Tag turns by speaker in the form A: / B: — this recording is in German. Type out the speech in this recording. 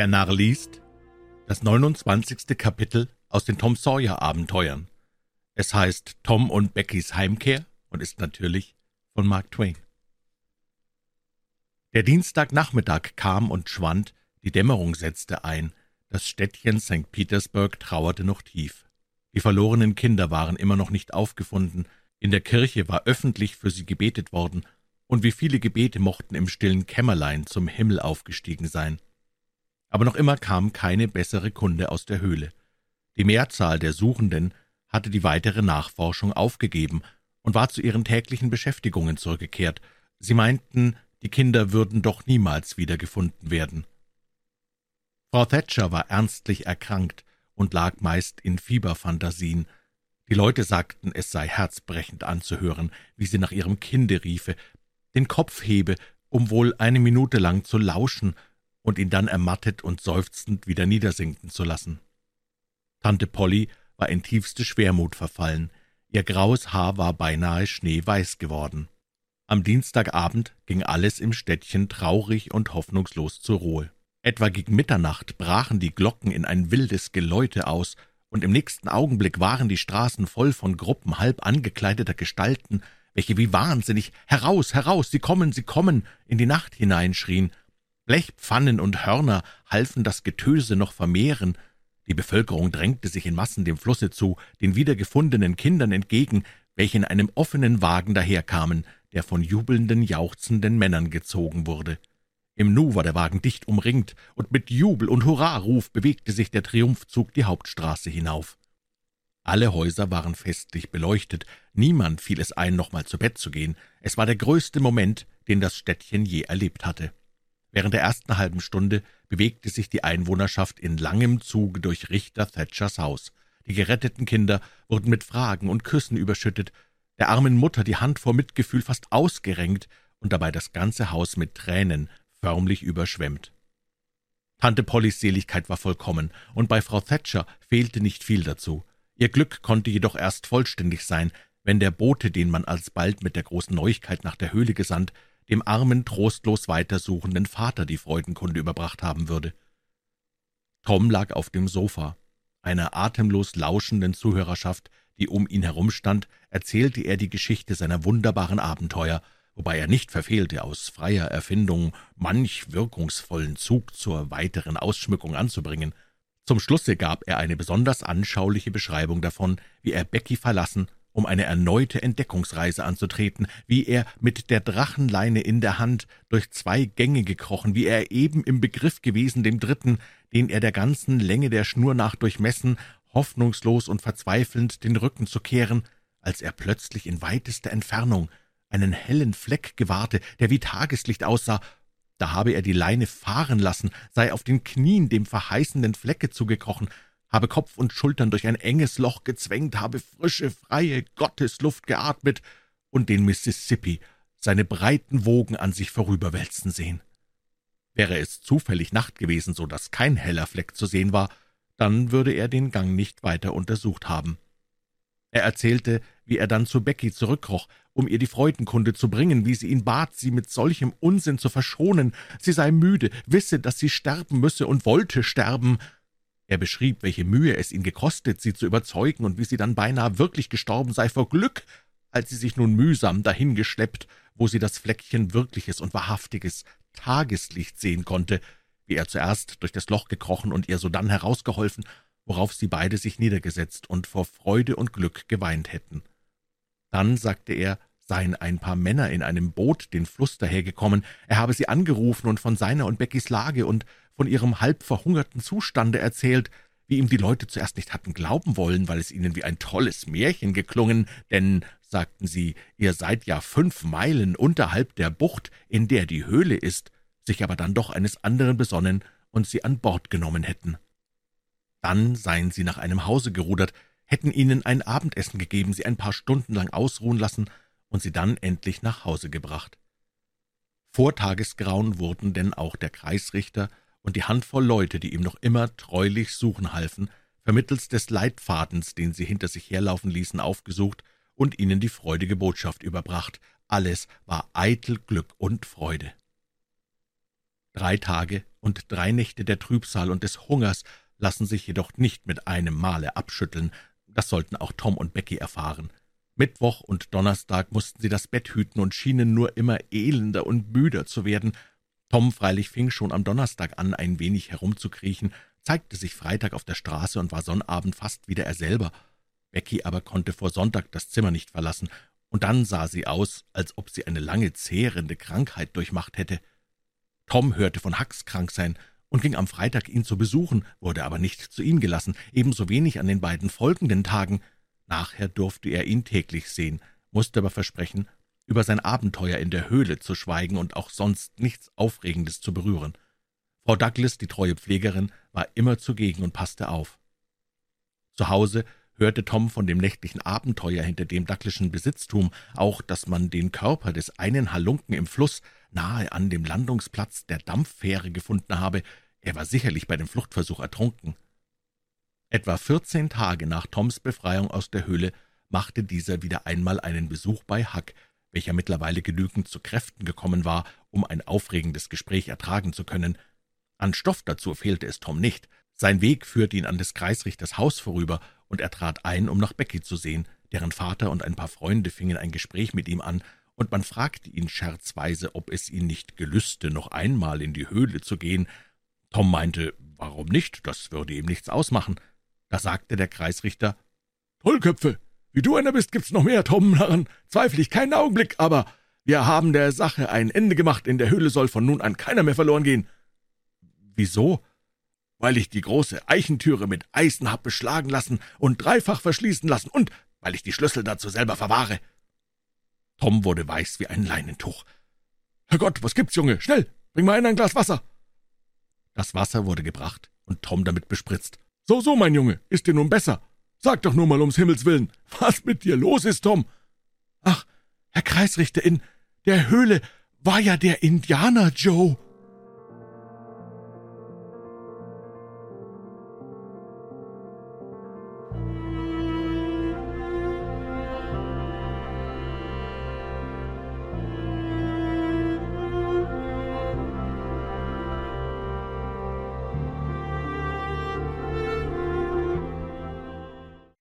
A: Der Narr liest das 29. Kapitel aus den Tom Sawyer Abenteuern. Es heißt Tom und Beckys Heimkehr und ist natürlich von Mark Twain. Der Dienstagnachmittag kam und schwand, die Dämmerung setzte ein, das Städtchen St. Petersburg trauerte noch tief. Die verlorenen Kinder waren immer noch nicht aufgefunden, in der Kirche war öffentlich für sie gebetet worden, und wie viele Gebete mochten im stillen Kämmerlein zum Himmel aufgestiegen sein aber noch immer kam keine bessere Kunde aus der Höhle. Die Mehrzahl der Suchenden hatte die weitere Nachforschung aufgegeben und war zu ihren täglichen Beschäftigungen zurückgekehrt. Sie meinten, die Kinder würden doch niemals wiedergefunden werden. Frau Thatcher war ernstlich erkrankt und lag meist in Fieberphantasien. Die Leute sagten, es sei herzbrechend anzuhören, wie sie nach ihrem Kinde riefe, den Kopf hebe, um wohl eine Minute lang zu lauschen und ihn dann ermattet und seufzend wieder niedersinken zu lassen. Tante Polly war in tiefste Schwermut verfallen, ihr graues Haar war beinahe schneeweiß geworden. Am Dienstagabend ging alles im Städtchen traurig und hoffnungslos zur Ruhe. Etwa gegen Mitternacht brachen die Glocken in ein wildes Geläute aus, und im nächsten Augenblick waren die Straßen voll von Gruppen halb angekleideter Gestalten, welche wie wahnsinnig »Heraus, heraus, Sie kommen, Sie kommen« in die Nacht hineinschrien Blechpfannen und Hörner halfen das Getöse noch vermehren. Die Bevölkerung drängte sich in Massen dem Flusse zu, den wiedergefundenen Kindern entgegen, welche in einem offenen Wagen daherkamen, der von jubelnden, jauchzenden Männern gezogen wurde. Im Nu war der Wagen dicht umringt, und mit Jubel und Hurraruf bewegte sich der Triumphzug die Hauptstraße hinauf. Alle Häuser waren festlich beleuchtet, niemand fiel es ein, nochmal zu Bett zu gehen. Es war der größte Moment, den das Städtchen je erlebt hatte. Während der ersten halben Stunde bewegte sich die Einwohnerschaft in langem Zuge durch Richter Thatchers Haus. Die geretteten Kinder wurden mit Fragen und Küssen überschüttet, der armen Mutter die Hand vor Mitgefühl fast ausgerenkt und dabei das ganze Haus mit Tränen förmlich überschwemmt. Tante Pollys Seligkeit war vollkommen, und bei Frau Thatcher fehlte nicht viel dazu. Ihr Glück konnte jedoch erst vollständig sein, wenn der Bote, den man alsbald mit der großen Neuigkeit nach der Höhle gesandt, dem armen, trostlos weitersuchenden Vater die Freudenkunde überbracht haben würde. Tom lag auf dem Sofa. Einer atemlos lauschenden Zuhörerschaft, die um ihn herumstand, erzählte er die Geschichte seiner wunderbaren Abenteuer, wobei er nicht verfehlte, aus freier Erfindung manch wirkungsvollen Zug zur weiteren Ausschmückung anzubringen. Zum Schlusse gab er eine besonders anschauliche Beschreibung davon, wie er Becky verlassen um eine erneute Entdeckungsreise anzutreten, wie er mit der Drachenleine in der Hand durch zwei Gänge gekrochen, wie er eben im Begriff gewesen, dem dritten, den er der ganzen Länge der Schnur nach durchmessen, hoffnungslos und verzweifelnd den Rücken zu kehren, als er plötzlich in weitester Entfernung einen hellen Fleck gewahrte, der wie Tageslicht aussah, da habe er die Leine fahren lassen, sei auf den Knien dem verheißenden Flecke zugekrochen, habe Kopf und Schultern durch ein enges Loch gezwängt, habe frische, freie Gottesluft geatmet und den Mississippi, seine breiten Wogen an sich vorüberwälzen sehen. Wäre es zufällig Nacht gewesen, so dass kein heller Fleck zu sehen war, dann würde er den Gang nicht weiter untersucht haben. Er erzählte, wie er dann zu Becky zurückkroch, um ihr die Freudenkunde zu bringen, wie sie ihn bat, sie mit solchem Unsinn zu verschonen, sie sei müde, wisse, dass sie sterben müsse und wollte sterben, er beschrieb, welche Mühe es ihn gekostet, sie zu überzeugen und wie sie dann beinahe wirklich gestorben sei vor Glück, als sie sich nun mühsam dahingeschleppt, wo sie das Fleckchen wirkliches und wahrhaftiges Tageslicht sehen konnte, wie er zuerst durch das Loch gekrochen und ihr sodann herausgeholfen, worauf sie beide sich niedergesetzt und vor Freude und Glück geweint hätten. Dann sagte er, seien ein paar Männer in einem Boot den Fluss dahergekommen, er habe sie angerufen und von seiner und Beckys Lage und von ihrem halb verhungerten Zustande erzählt, wie ihm die Leute zuerst nicht hatten glauben wollen, weil es ihnen wie ein tolles Märchen geklungen, denn, sagten sie, ihr seid ja fünf Meilen unterhalb der Bucht, in der die Höhle ist, sich aber dann doch eines anderen besonnen und sie an Bord genommen hätten. Dann seien sie nach einem Hause gerudert, hätten ihnen ein Abendessen gegeben, sie ein paar Stunden lang ausruhen lassen und sie dann endlich nach Hause gebracht. Vor Tagesgrauen wurden denn auch der Kreisrichter und die Handvoll Leute, die ihm noch immer treulich suchen halfen, vermittels des Leitfadens, den sie hinter sich herlaufen ließen, aufgesucht und ihnen die freudige Botschaft überbracht. Alles war eitel Glück und Freude. Drei Tage und drei Nächte der Trübsal und des Hungers lassen sich jedoch nicht mit einem Male abschütteln. Das sollten auch Tom und Becky erfahren. Mittwoch und Donnerstag mussten sie das Bett hüten und schienen nur immer elender und müder zu werden. Tom freilich fing schon am Donnerstag an, ein wenig herumzukriechen, zeigte sich Freitag auf der Straße und war Sonnabend fast wieder er selber. Becky aber konnte vor Sonntag das Zimmer nicht verlassen, und dann sah sie aus, als ob sie eine lange zehrende Krankheit durchmacht hätte. Tom hörte von Hacks krank sein und ging am Freitag ihn zu besuchen, wurde aber nicht zu ihm gelassen, ebenso wenig an den beiden folgenden Tagen. Nachher durfte er ihn täglich sehen, musste aber versprechen, über sein Abenteuer in der Höhle zu schweigen und auch sonst nichts Aufregendes zu berühren. Frau Douglas, die treue Pflegerin, war immer zugegen und passte auf. Zu Hause hörte Tom von dem nächtlichen Abenteuer hinter dem Douglaschen Besitztum, auch, dass man den Körper des einen Halunken im Fluss nahe an dem Landungsplatz der Dampffähre gefunden habe. Er war sicherlich bei dem Fluchtversuch ertrunken. Etwa vierzehn Tage nach Toms Befreiung aus der Höhle machte dieser wieder einmal einen Besuch bei Huck, welcher mittlerweile genügend zu Kräften gekommen war, um ein aufregendes Gespräch ertragen zu können. An Stoff dazu fehlte es Tom nicht. Sein Weg führte ihn an des Kreisrichters Haus vorüber, und er trat ein, um nach Becky zu sehen. Deren Vater und ein paar Freunde fingen ein Gespräch mit ihm an, und man fragte ihn scherzweise, ob es ihn nicht gelüste, noch einmal in die Höhle zu gehen. Tom meinte, warum nicht, das würde ihm nichts ausmachen. Da sagte der Kreisrichter, »Tollköpfe, wie du einer bist, gibt's noch mehr Tomnarren, zweifle ich keinen Augenblick, aber wir haben der Sache ein Ende gemacht, in der Höhle soll von nun an keiner mehr verloren gehen.« »Wieso?« »Weil ich die große Eichentüre mit Eisen hab beschlagen lassen und dreifach verschließen lassen und weil ich die Schlüssel dazu selber verwahre.« Tom wurde weiß wie ein Leinentuch. »Herrgott, was gibt's, Junge? Schnell, bring mal ein Glas Wasser!« Das Wasser wurde gebracht und Tom damit bespritzt. »So, so, mein Junge, ist dir nun besser? Sag doch nur mal ums Himmels willen, was mit dir los ist, Tom?« »Ach, Herr Kreisrichter, in der Höhle war ja der Indianer Joe.«